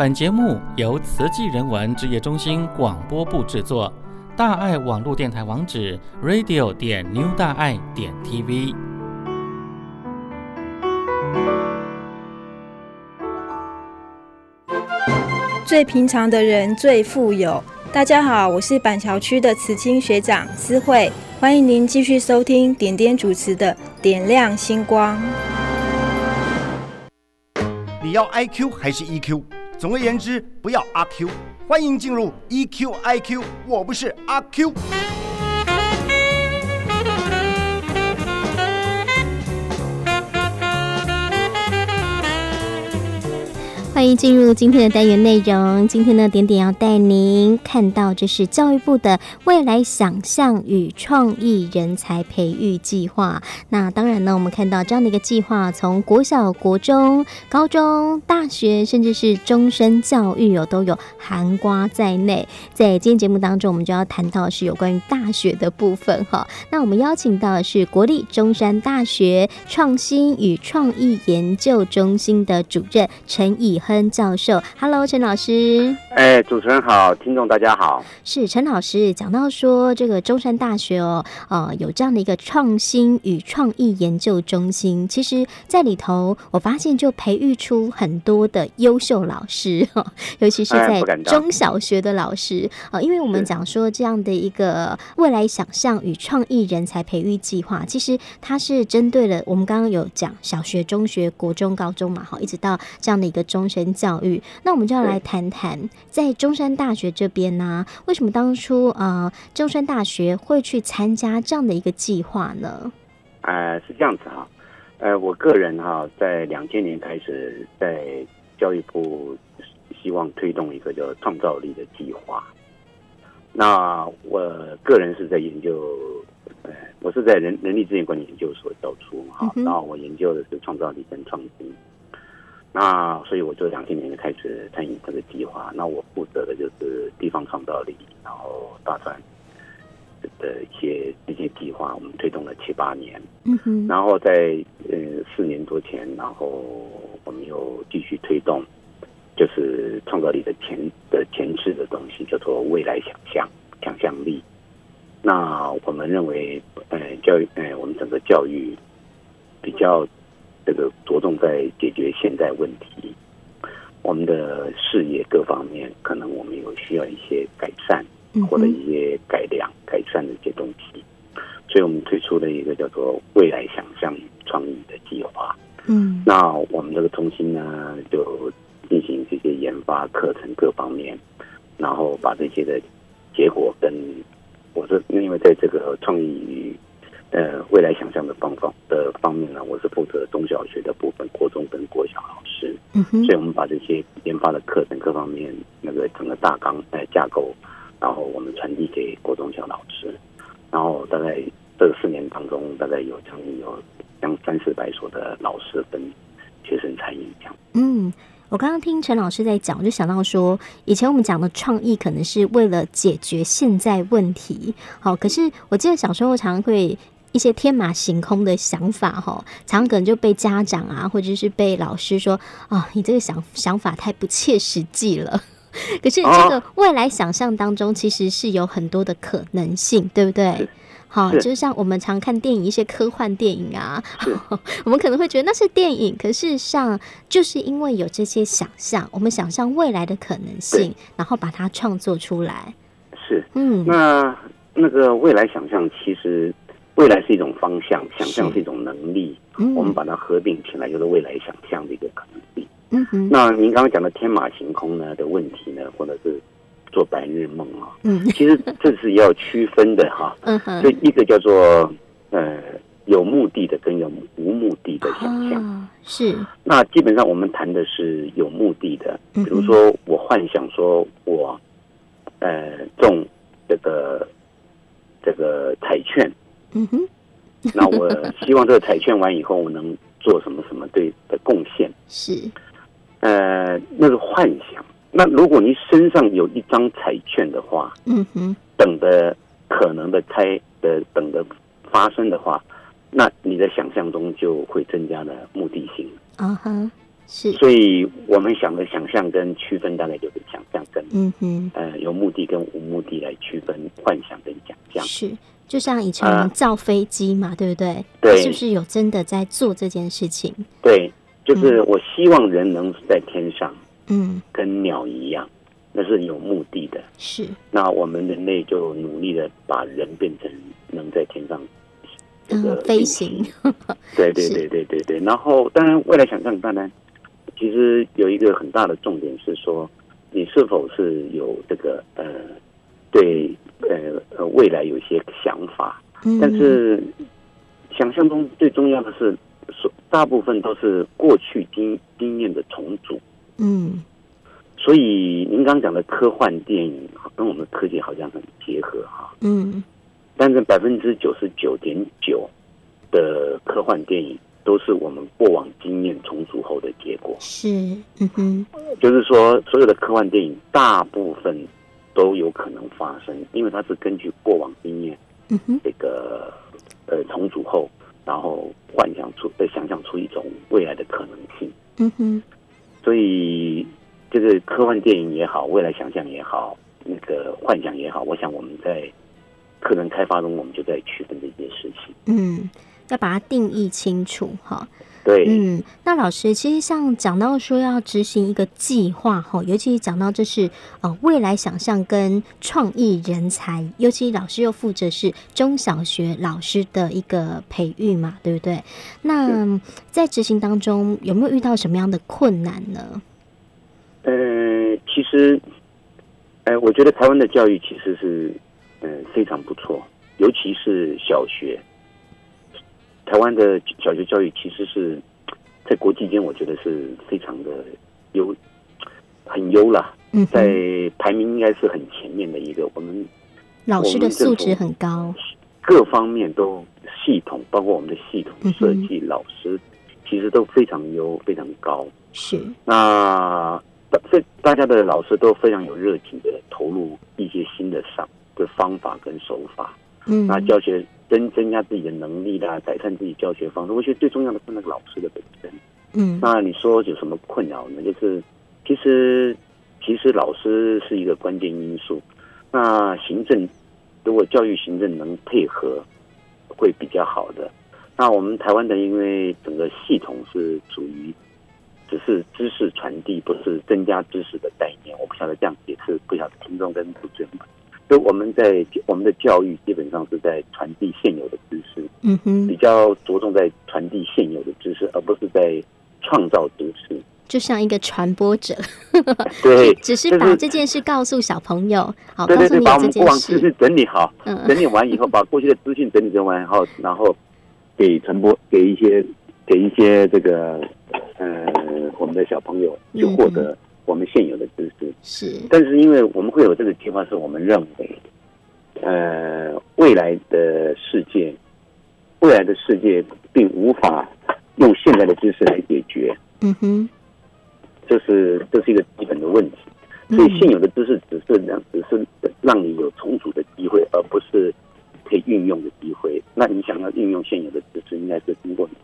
本节目由慈济人文职业中心广播部制作。大爱网络电台网址：radio 点 new 大爱点 tv。最平常的人最富有。大家好，我是板桥区的慈青学长思慧，欢迎您继续收听点点主持的《点亮星光》。你要 IQ 还是 EQ？总而言之，不要阿 Q。欢迎进入 EQ IQ，我不是阿 Q。欢迎进入今天的单元内容。今天呢，点点要带您看到，这是教育部的未来想象与创意人才培育计划。那当然呢，我们看到这样的一个计划，从国小、国中、高中、大学，甚至是终身教育有都有涵盖在内。在今天节目当中，我们就要谈到是有关于大学的部分哈。那我们邀请到的是国立中山大学创新与创意研究中心的主任陈以亨教授，Hello，陈老师。哎，主持人好，听众大家好。是陈老师讲到说，这个中山大学哦，呃，有这样的一个创新与创意研究中心，其实在里头，我发现就培育出很多的优秀老师，尤其是在中小学的老师啊、呃，因为我们讲说这样的一个未来想象与创意人才培育计划，其实它是针对了我们刚刚有讲小学、中学、国中、高中嘛，好，一直到这样的一个终身。教育，那我们就要来谈谈，在中山大学这边呢、啊，为什么当初呃中山大学会去参加这样的一个计划呢？呃，是这样子哈，呃，我个人哈，在两千年开始在教育部希望推动一个叫创造力的计划。那我个人是在研究，呃，我是在人人力资源管理研究所教书哈，然后我研究的是创造力跟创新。那所以我就两千年开始参与这个计划。那我负责的就是地方创造力，然后大专的一些这些计划，我们推动了七八年。嗯哼。然后在呃四年多前，然后我们又继续推动，就是创造力的前的前置的东西，叫做未来想象想象力。那我们认为，呃，教育，呃，我们整个教育比较。这个着重在解决现在问题，我们的事业各方面可能我们有需要一些改善，或者一些改良、改善的一些东西，所以我们推出了一个叫做“未来想象与创意”的计划。嗯，那我们这个中心呢，就进行这些研发课程各方面，然后把这些的结果跟我是，因为在这个创意与呃，未来想象的方法的方面呢，我是负责中小学的部分，国中跟国小老师，嗯哼，所以我们把这些研发的课程各方面那个整个大纲呃架构，然后我们传递给国中小老师，然后大概这四年当中，大概有将近有将三四百所的老师跟学生参与这样。嗯，我刚刚听陈老师在讲，我就想到说，以前我们讲的创意可能是为了解决现在问题，好，可是我记得小时候常常会。一些天马行空的想法，哈，常常可能就被家长啊，或者是被老师说啊、哦，你这个想想法太不切实际了。可是这个未来想象当中，其实是有很多的可能性，对不对？好，就像我们常看电影，一些科幻电影啊，我们可能会觉得那是电影，可事实上就是因为有这些想象，我们想象未来的可能性，然后把它创作出来。是，嗯，那那个未来想象其实。未来是一种方向，想象是一种能力，嗯、我们把它合并起来，就是未来想象的一个可能性。嗯哼。那您刚刚讲的天马行空呢的问题呢，或者是做白日梦啊，嗯，其实这是要区分的哈。嗯哼。所以一个叫做呃有目的的跟有无目的的想象、哦、是。那基本上我们谈的是有目的的，比如说我幻想说我呃中这个这个彩券。嗯哼，那我希望这个彩券完以后，我能做什么什么对的贡献？是，呃，那是幻想。那如果你身上有一张彩券的话，嗯哼，等的可能的开的等的发生的话，那你的想象中就会增加了目的性。啊哈，是，所以我们想的想象跟区分，大概就是想象跟嗯哼，呃有目的跟无目的来区分幻想跟想象。是，就像以前我们造飞机嘛，啊、对不对？对，是不是有真的在做这件事情？对，就是我希望人能在天上，嗯，跟鸟一样，那是有目的的。是，那我们人类就努力的把人变成能在天上。这个飞行，对对对对对对。然后，当然，未来想象，当然，其实有一个很大的重点是说，你是否是有这个呃，对呃呃未来有一些想法。但是，想象中最重要的是，所大部分都是过去经经验的重组。嗯。所以，您刚讲的科幻电影跟我们的科技好像很结合哈。嗯。但是百分之九十九点九的科幻电影都是我们过往经验重组后的结果。是，嗯哼，就是说，所有的科幻电影大部分都有可能发生，因为它是根据过往经验，嗯，这个呃重组后，然后幻想出、呃想象出一种未来的可能性。嗯哼，所以这个科幻电影也好，未来想象也好，那个幻想也好，我想我们在。可能开发中，我们就在区分这件事情。嗯，要把它定义清楚哈。对，嗯，那老师其实像讲到说要执行一个计划哈，尤其讲到这是呃未来想象跟创意人才，尤其老师又负责是中小学老师的一个培育嘛，对不对？那在执行当中有没有遇到什么样的困难呢？呃，其实，哎、呃，我觉得台湾的教育其实是。嗯，非常不错，尤其是小学。台湾的小学教育其实是在国际间，我觉得是非常的优，很优啦。嗯，在排名应该是很前面的一个。我们老师的素质很高，各方面都系统，包括我们的系统设计，老师其实都非常优，非常高。是那这大家的老师都非常有热情的投入一些新的上。的方法跟手法，嗯，那教学增增加自己的能力啦，改善自己教学方式。我觉得最重要的是那个老师的本身，嗯。那你说有什么困扰呢？就是其实其实老师是一个关键因素。那行政如果教育行政能配合，会比较好的。那我们台湾的因为整个系统是属于只是知识传递，不是增加知识的概念。我不晓得这样解释，不晓得听众跟主持人们。所以我们在我们的教育基本上是在传递现有的知识，嗯哼，比较着重在传递现有的知识，而不是在创造知识。就像一个传播者，对，只是把这件事告诉小朋友，好，对对对，把我们过往知识整理好，嗯，整理完以后，把过去的资讯整理完以后，然后给传播，给一些给一些这个呃我们的小朋友去获得。我们现有的知识是，但是因为我们会有这个计划，是我们认为，呃，未来的世界，未来的世界并无法用现在的知识来解决。嗯哼，这是这是一个基本的问题。所以现有的知识只是让只是让你有重组的机会，而不是可以运用的机会。那你想要运用现有的知识，应该是通过你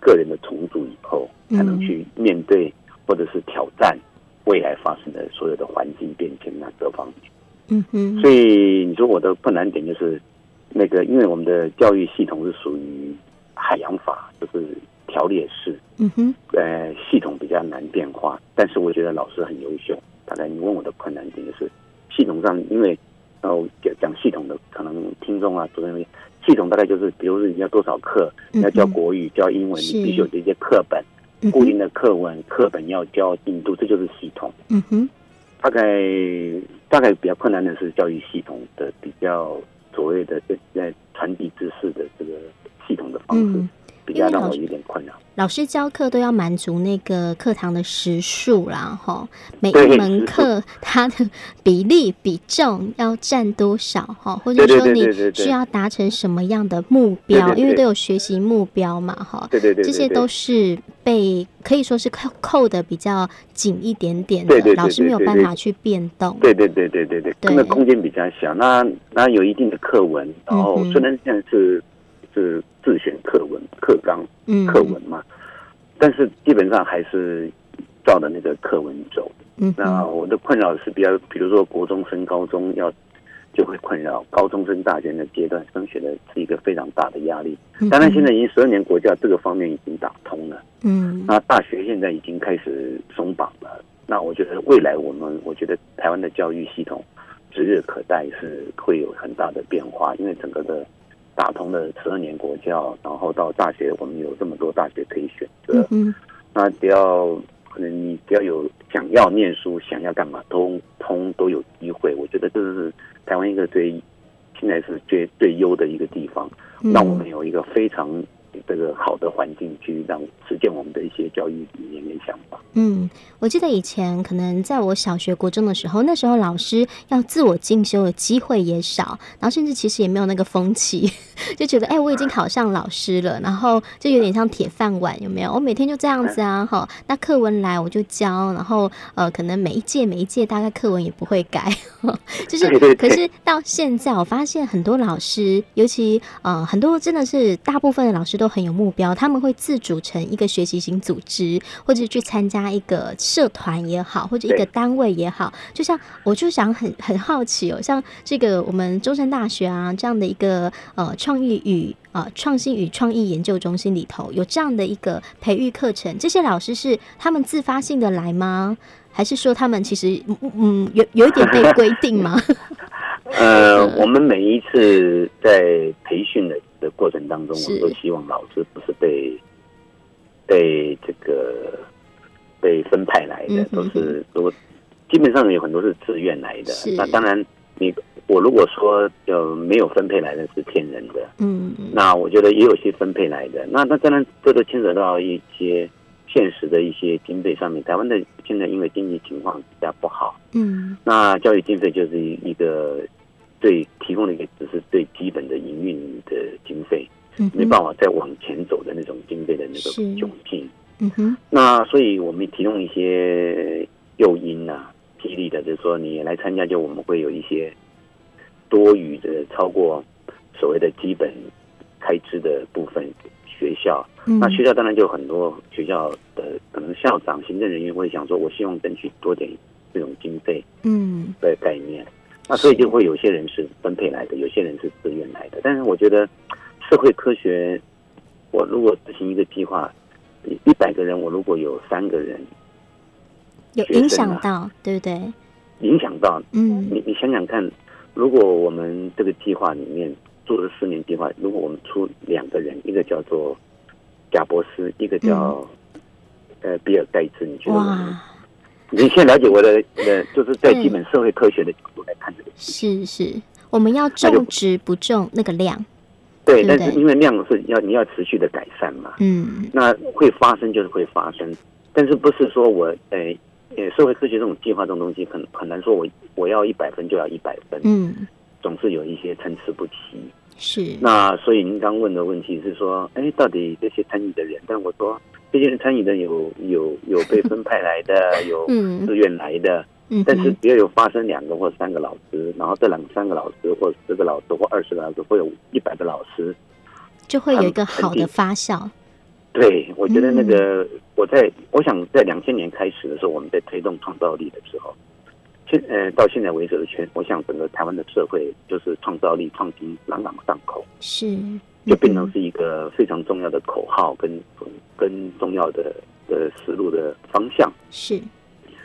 个人的重组以后，才能去面对或者是挑战。未来发生的所有的环境变迁啊，各方面，嗯哼，所以你说我的困难点就是，那个因为我们的教育系统是属于海洋法，就是条列式，嗯哼，呃，系统比较难变化，但是我觉得老师很优秀。大概你问我的困难点就是，系统上因为呃讲讲系统的可能听众啊，主任系统大概就是，比如说你要多少课，你要教国语、教英文，你必须有这些课本。固定的课文、课本要教进度，这就是系统。嗯哼，大概大概比较困难的是教育系统的比较所谓的在在传递知识的这个系统的方式。嗯比较让我有点困扰。老师教课都要满足那个课堂的时数啦，哈，每一门课它的比例比重要占多少，哈，或者说你需要达成什么样的目标，因为都有学习目标嘛，哈，对对对，这些都是被可以说是扣扣的比较紧一点点的，老师没有办法去变动。对对对对对对，那空间比较小，那那有一定的课文，然后虽然现在是。是自选课文、课纲、课文嘛？但是基本上还是照的那个课文走。嗯，那我的困扰是比较，比如说国中升高中要就会困扰，高中升大学的阶段升学的是一个非常大的压力。当然，现在已经十二年国教这个方面已经打通了。嗯，那大学现在已经开始松绑了。那我觉得未来我们，我觉得台湾的教育系统指日可待，是会有很大的变化，因为整个的打通了十二年国教，然后到大学，我们有这么多大学可以选择。嗯，那只要。可能你只要有想要念书、想要干嘛，通通都有机会。我觉得这是台湾一个最现在是最最优的一个地方，让我们有一个非常。这个好的环境去让实践我们的一些教育理念跟想法。嗯，我记得以前可能在我小学、国中的时候，那时候老师要自我进修的机会也少，然后甚至其实也没有那个风气，就觉得哎，我已经考上老师了，然后就有点像铁饭碗，有没有？我每天就这样子啊，哈，那课文来我就教，然后呃，可能每一届每一届大概课文也不会改，就是。可是到现在，我发现很多老师，尤其呃很多真的是大部分的老师都。很有目标，他们会自组成一个学习型组织，或者去参加一个社团也好，或者一个单位也好。就像我就想很很好奇哦，像这个我们中山大学啊这样的一个呃创意与呃创新与创意研究中心里头有这样的一个培育课程，这些老师是他们自发性的来吗？还是说他们其实嗯有有一点被规定吗？呃，我们每一次在培训的。的过程当中，我们都希望老师不是被被这个被分派来的，都是都基本上有很多是自愿来的。那当然，你我如果说呃没有分配来的是骗人的，嗯，那我觉得也有些分配来的。那那当然，这都牵扯到一些现实的一些经费上面。台湾的现在因为经济情况比较不好，嗯，那教育经费就是一个。对，提供的一个只是最基本的营运的经费，嗯没办法再往前走的那种经费的那个窘境。嗯哼，那所以我们提供一些诱因啊，激励的，就是说你来参加，就我们会有一些多余的超过所谓的基本开支的部分，学校，那学校当然就很多学校的可能校长、行政人员会想说，我希望争取多点这种经费，嗯，的概念。那所以就会有些人是分配来的，有些人是自愿来的。但是我觉得社会科学，我如果执行一个计划，一百个人，我如果有三个人有影响到，对不对？影响到，嗯，你你想想看，如果我们这个计划里面做了四年计划，如果我们出两个人，一个叫做贾博斯，一个叫、嗯、呃比尔盖茨，你觉得？哇你先了解我的呃，就是在基本社会科学的角度来看这个。是是，我们要种植不种那个量，对，但是因为量是要你要持续的改善嘛，嗯，那会发生就是会发生，但是不是说我呃呃社会科学这种计划这种东西很很难说我我要一百分就要一百分，嗯，总是有一些参差不齐，是，那所以您刚问的问题是说，哎，到底这些参与的人，但我说。这些人参与的有有有被 分派来的，有自愿来的，嗯、但是只要有发生两个或三个老师，然后这两三个老师或十个老师或二十个老师，或有一百个老师，就会有一个好的发酵。对，我觉得那个我在我想在两千年开始的时候，我们在推动创造力的时候，现呃到现在为止的全，我想整个台湾的社会就是创造力创新朗朗上口。是。就变成是一个非常重要的口号跟，跟跟重要的的思路的方向。是，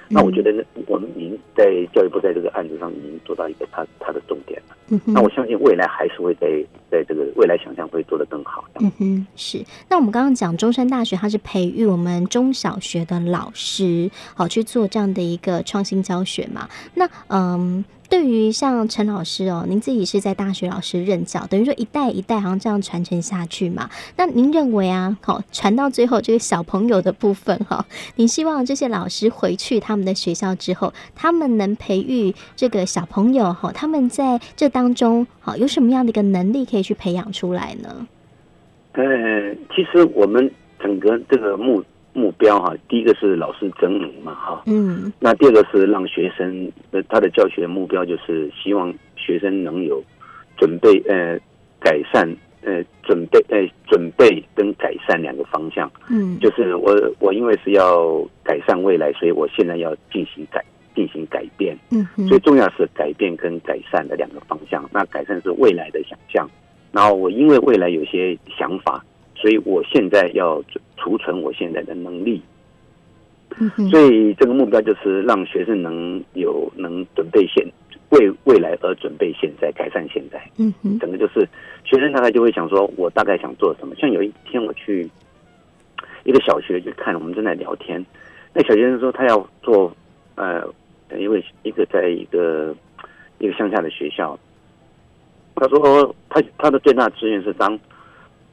那我觉得呢，我们已经在教育部在这个案子上已经做到一个它它的重点了。嗯，那我相信未来还是会在在这个未来想象会做得更好。嗯哼，是。那我们刚刚讲中山大学，它是培育我们中小学的老师，好去做这样的一个创新教学嘛？那嗯。对于像陈老师哦，您自己是在大学老师任教，等于说一代一代好像这样传承下去嘛。那您认为啊，好传到最后这个小朋友的部分哈，您希望这些老师回去他们的学校之后，他们能培育这个小朋友哈，他们在这当中好有什么样的一个能力可以去培养出来呢？呃，其实我们整个这个目。目标哈，第一个是老师整理嘛哈，嗯，那第二个是让学生的他的教学目标就是希望学生能有准备呃改善呃准备呃准备跟改善两个方向。嗯，就是我我因为是要改善未来，所以我现在要进行改进行改变。嗯哼，最重要是改变跟改善的两个方向。那改善是未来的想象，然后我因为未来有些想法，所以我现在要储存我现在的能力。所以这个目标就是让学生能有能准备现为未来而准备现在，改善现在。嗯哼，整个就是学生大概就会想说，我大概想做什么。像有一天我去一个小学去看，我们正在聊天，那小学生说他要做呃，因为一个在一个一个乡下的学校，他说他他的最大志愿是当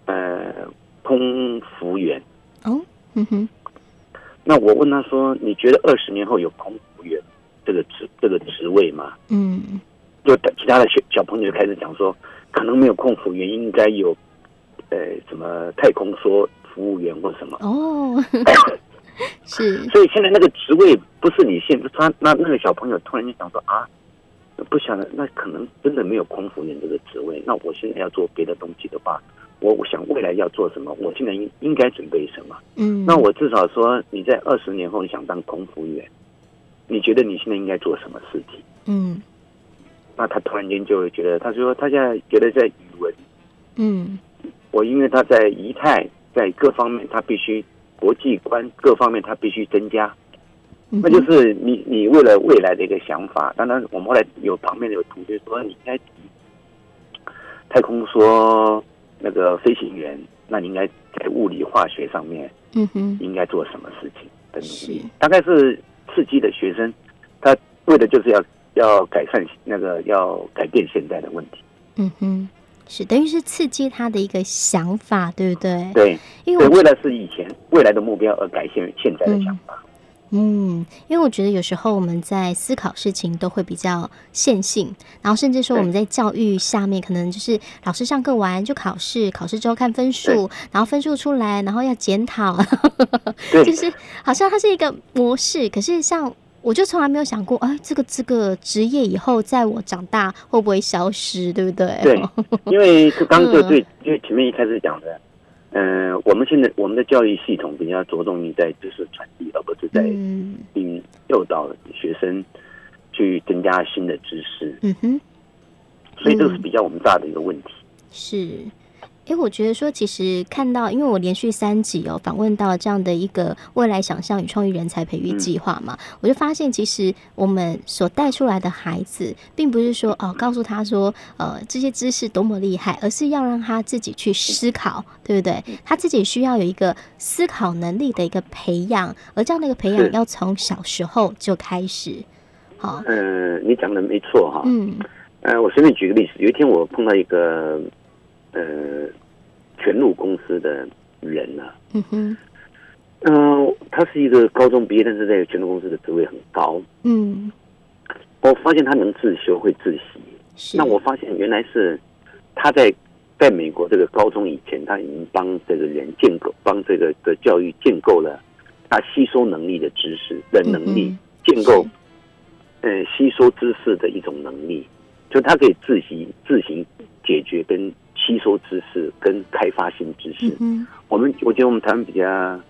呃空服员。哦，嗯哼。那我问他说：“你觉得二十年后有空服员这个职这个职位吗？”嗯，就其他的小小朋友开始讲说，可能没有空服员，应该有呃什么太空梭服务员或什么。哦，是。所以现在那个职位不是你现他那那个小朋友突然就想说啊，不晓得那可能真的没有空服员这个职位。那我现在要做别的东西的话。我我想未来要做什么，我现在应应该准备什么？嗯，那我至少说，你在二十年后你想当空服员，你觉得你现在应该做什么事情？嗯，那他突然间就会觉得，他说他现在觉得在语文，嗯，我因为他在仪态在各方面，他必须国际观各方面他必须增加，嗯、那就是你你为了未来的一个想法。当然，我们后来有旁边的有同学说，你应该太空说。那个飞行员，那你应该在物理化学上面，嗯哼，应该做什么事情的努力？是大概是刺激的学生，他为的就是要要改善那个要改变现在的问题。嗯哼，是等于是刺激他的一个想法，对不对？对，因为为了是以前未来的目标而改变现在的想法。嗯嗯，因为我觉得有时候我们在思考事情都会比较线性，然后甚至说我们在教育下面可能就是老师上课完就考试，考试之后看分数，然后分数出来，然后要检讨，就是好像它是一个模式。可是像我就从来没有想过，哎，这个这个职业以后在我长大会不会消失，对不对？对，因为就 刚就对，因为前面一开始讲的。嗯、呃，我们现在我们的教育系统比较着重于在知识传递，而不是在嗯诱导学生去增加新的知识。嗯哼，所以这是比较我们大的一个问题。是。哎，我觉得说，其实看到，因为我连续三集哦访问到这样的一个未来想象与创意人才培育计划嘛，嗯、我就发现，其实我们所带出来的孩子，并不是说哦告诉他说，呃这些知识多么厉害，而是要让他自己去思考，对不对？他自己需要有一个思考能力的一个培养，而这样的一个培养要从小时候就开始。好，嗯，你讲的没错哈。嗯，呃，我随便举个例子，有一天我碰到一个。呃，全路公司的人呢、啊？嗯哼，嗯、呃，他是一个高中毕业，但是在全路公司的职位很高。嗯，我发现他能自修，会自习。是。那我发现原来是他在在美国这个高中以前，他已经帮这个人建构，帮这个的教育建构了他吸收能力的知识的能力，嗯、建构呃吸收知识的一种能力，就他可以自习自行解决跟。吸收知识跟开发新知识，嗯，我们我觉得我们台湾比较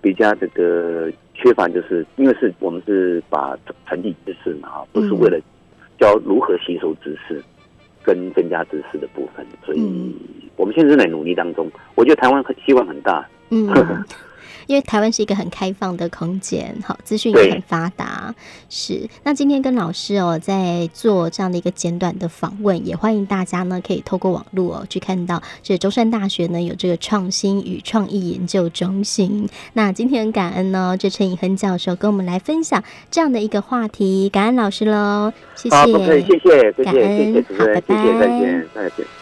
比较这个缺乏，就是因为是我们是把传递知识嘛，哈，不是为了教如何吸收知识跟增加知识的部分，所以我们现在正在努力当中。我觉得台湾希望很大，嗯。因为台湾是一个很开放的空间，好，资讯也很发达。是，那今天跟老师哦，在做这样的一个简短的访问，也欢迎大家呢可以透过网络哦去看到，这中山大学呢有这个创新与创意研究中心。那今天很感恩呢，这陈以亨教授跟我们来分享这样的一个话题，感恩老师喽，谢谢，谢谢，谢谢，感恩，好，拜拜，再见，再见。